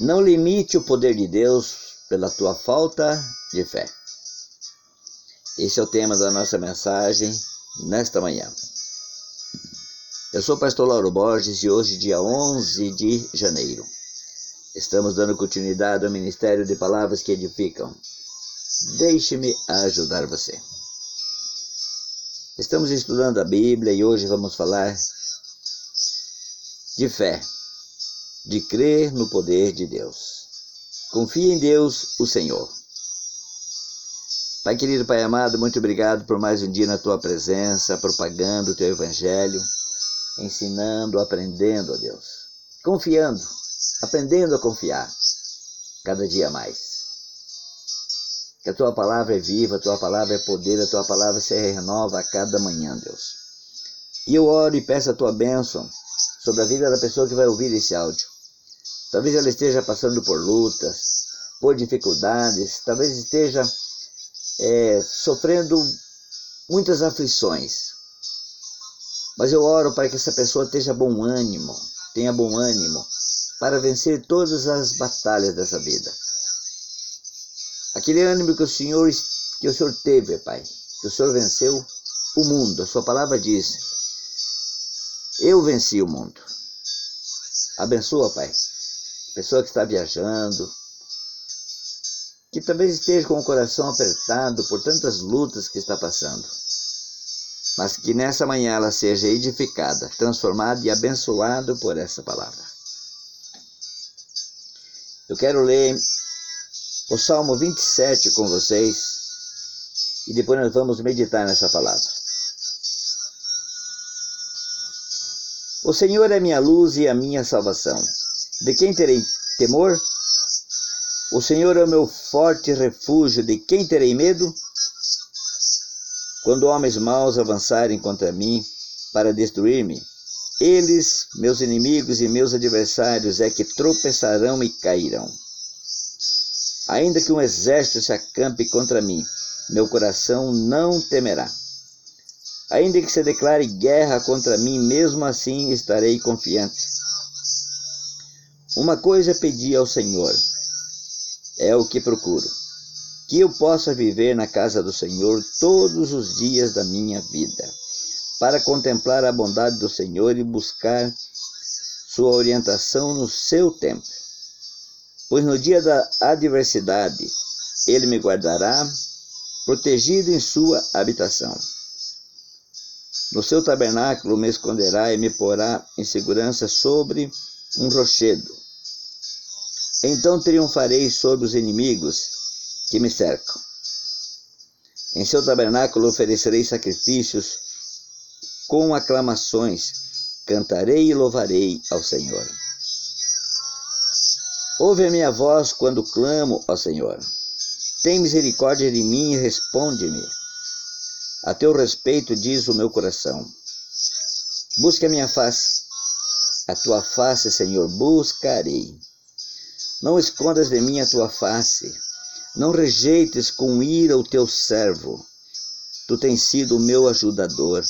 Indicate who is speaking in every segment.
Speaker 1: Não limite o poder de Deus pela tua falta de fé. Esse é o tema da nossa mensagem nesta manhã. Eu sou o pastor Lauro Borges e hoje, dia 11 de janeiro, estamos dando continuidade ao Ministério de Palavras que Edificam. Deixe-me ajudar você. Estamos estudando a Bíblia e hoje vamos falar de fé de crer no poder de Deus. Confie em Deus, o Senhor. Pai querido, Pai amado, muito obrigado por mais um dia na tua presença, propagando o teu evangelho, ensinando, aprendendo, ó Deus. Confiando, aprendendo a confiar cada dia mais. Que a tua palavra é viva, a tua palavra é poder, a tua palavra se renova a cada manhã, Deus. E eu oro e peço a tua bênção sobre a vida da pessoa que vai ouvir esse áudio. Talvez ela esteja passando por lutas, por dificuldades, talvez esteja é, sofrendo muitas aflições. Mas eu oro para que essa pessoa tenha bom ânimo, tenha bom ânimo para vencer todas as batalhas dessa vida. Aquele ânimo que o Senhor que o Senhor teve, Pai, que o Senhor venceu o mundo. A sua palavra diz: Eu venci o mundo. Abençoa, Pai, pessoa que está viajando, que talvez esteja com o coração apertado por tantas lutas que está passando, mas que nessa manhã ela seja edificada, transformada e abençoada por essa palavra. Eu quero ler o Salmo 27 com vocês e depois nós vamos meditar nessa palavra. O Senhor é minha luz e a minha salvação. De quem terei temor? O Senhor é o meu forte refúgio, de quem terei medo? Quando homens maus avançarem contra mim para destruir-me, eles, meus inimigos e meus adversários, é que tropeçarão e cairão. Ainda que um exército se acampe contra mim, meu coração não temerá. Ainda que se declare guerra contra mim, mesmo assim estarei confiante. Uma coisa pedi ao Senhor, é o que procuro, que eu possa viver na casa do Senhor todos os dias da minha vida, para contemplar a bondade do Senhor e buscar sua orientação no seu tempo. Pois no dia da adversidade, ele me guardará, protegido em sua habitação. No seu tabernáculo me esconderá e me porá em segurança sobre um rochedo. Então triunfarei sobre os inimigos que me cercam. Em seu tabernáculo oferecerei sacrifícios com aclamações, cantarei e louvarei ao Senhor. Ouve a minha voz quando clamo ao Senhor. Tem misericórdia de mim e responde-me. A teu respeito diz o meu coração. Busque a minha face. A tua face, Senhor, buscarei. Não escondas de mim a tua face, não rejeites com ira o teu servo. Tu tens sido o meu ajudador.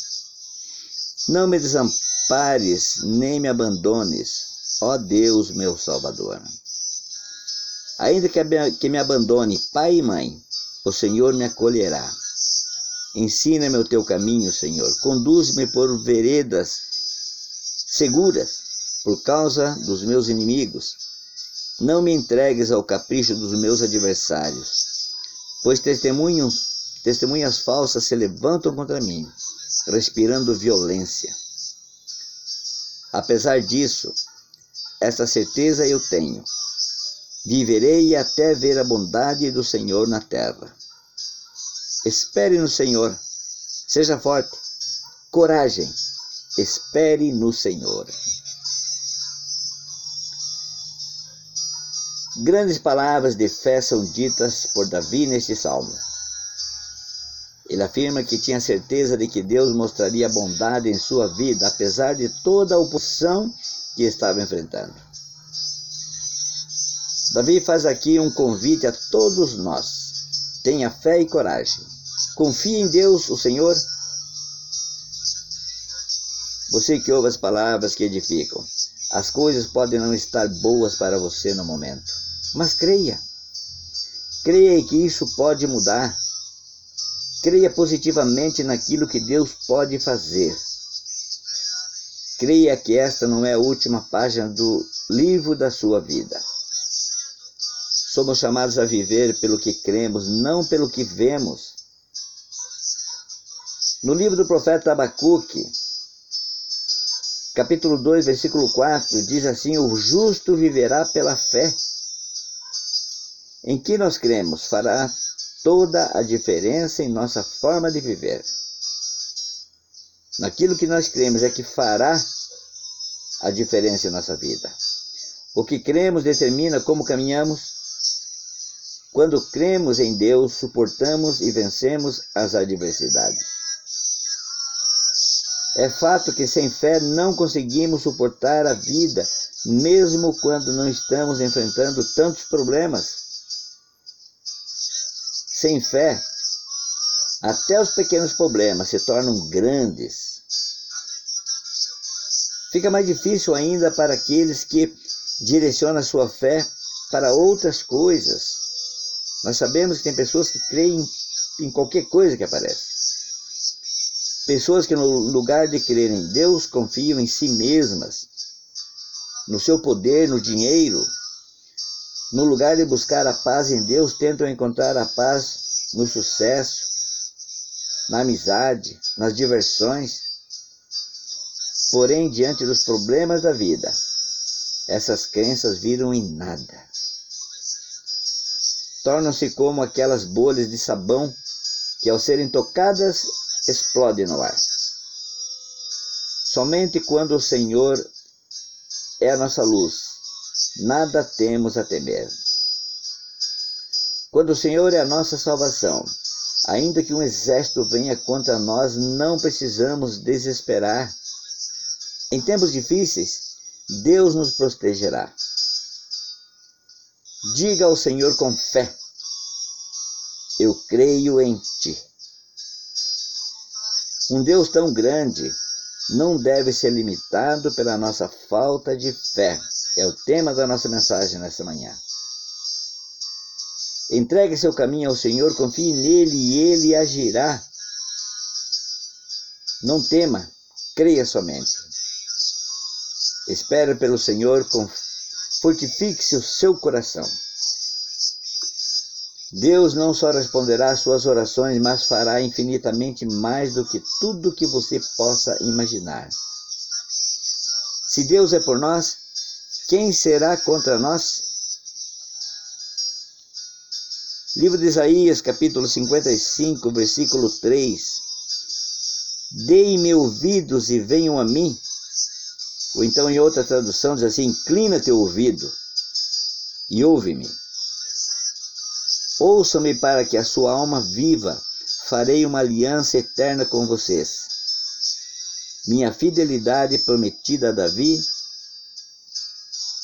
Speaker 1: Não me desampares, nem me abandones, ó Deus, meu Salvador. Ainda que me abandone pai e mãe, o Senhor me acolherá. Ensina-me o teu caminho, Senhor. Conduz-me por veredas seguras, por causa dos meus inimigos. Não me entregues ao capricho dos meus adversários, pois testemunhos, testemunhas falsas se levantam contra mim, respirando violência. Apesar disso, essa certeza eu tenho. Viverei até ver a bondade do Senhor na terra. Espere no Senhor. Seja forte. Coragem. Espere no Senhor. Grandes palavras de fé são ditas por Davi neste salmo. Ele afirma que tinha certeza de que Deus mostraria bondade em sua vida, apesar de toda a oposição que estava enfrentando. Davi faz aqui um convite a todos nós. Tenha fé e coragem. Confie em Deus, o Senhor. Você que ouve as palavras que edificam. As coisas podem não estar boas para você no momento, mas creia. Creia que isso pode mudar. Creia positivamente naquilo que Deus pode fazer. Creia que esta não é a última página do livro da sua vida. Somos chamados a viver pelo que cremos, não pelo que vemos. No livro do profeta Abacuque, capítulo 2, versículo 4, diz assim: O justo viverá pela fé. Em que nós cremos fará toda a diferença em nossa forma de viver. Naquilo que nós cremos é que fará a diferença em nossa vida. O que cremos determina como caminhamos. Quando cremos em Deus, suportamos e vencemos as adversidades. É fato que sem fé não conseguimos suportar a vida, mesmo quando não estamos enfrentando tantos problemas. Sem fé, até os pequenos problemas se tornam grandes. Fica mais difícil ainda para aqueles que direcionam a sua fé para outras coisas. Nós sabemos que tem pessoas que creem em qualquer coisa que aparece. Pessoas que, no lugar de crer em Deus, confiam em si mesmas, no seu poder, no dinheiro, no lugar de buscar a paz em Deus, tentam encontrar a paz no sucesso, na amizade, nas diversões. Porém, diante dos problemas da vida, essas crenças viram em nada. Tornam-se como aquelas bolhas de sabão que, ao serem tocadas, explodem no ar. Somente quando o Senhor é a nossa luz, nada temos a temer. Quando o Senhor é a nossa salvação, ainda que um exército venha contra nós, não precisamos desesperar. Em tempos difíceis, Deus nos protegerá. Diga ao Senhor com fé: Eu creio em ti. Um Deus tão grande não deve ser limitado pela nossa falta de fé. É o tema da nossa mensagem nessa manhã. Entregue seu caminho ao Senhor, confie nele e ele agirá. Não tema, creia somente. Espere pelo Senhor, fortifique-se o seu coração. Deus não só responderá às suas orações, mas fará infinitamente mais do que tudo que você possa imaginar. Se Deus é por nós, quem será contra nós? Livro de Isaías, capítulo 55, versículo 3. Deem-me ouvidos e venham a mim. Ou então, em outra tradução, diz assim: Inclina teu ouvido e ouve-me. Ouçam-me para que a sua alma viva. Farei uma aliança eterna com vocês. Minha fidelidade prometida a Davi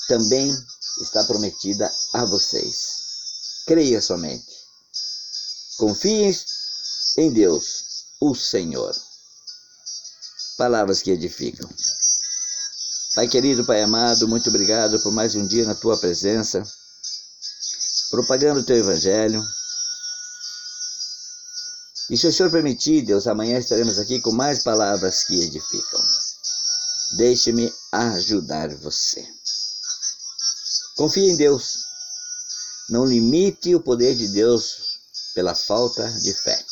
Speaker 1: também está prometida a vocês. Creia somente. Confiem em Deus, o Senhor. Palavras que edificam. Pai querido, Pai amado, muito obrigado por mais um dia na tua presença, propagando o teu evangelho. E se o Senhor permitir, Deus, amanhã estaremos aqui com mais palavras que edificam. Deixe-me ajudar você. Confie em Deus. Não limite o poder de Deus pela falta de fé.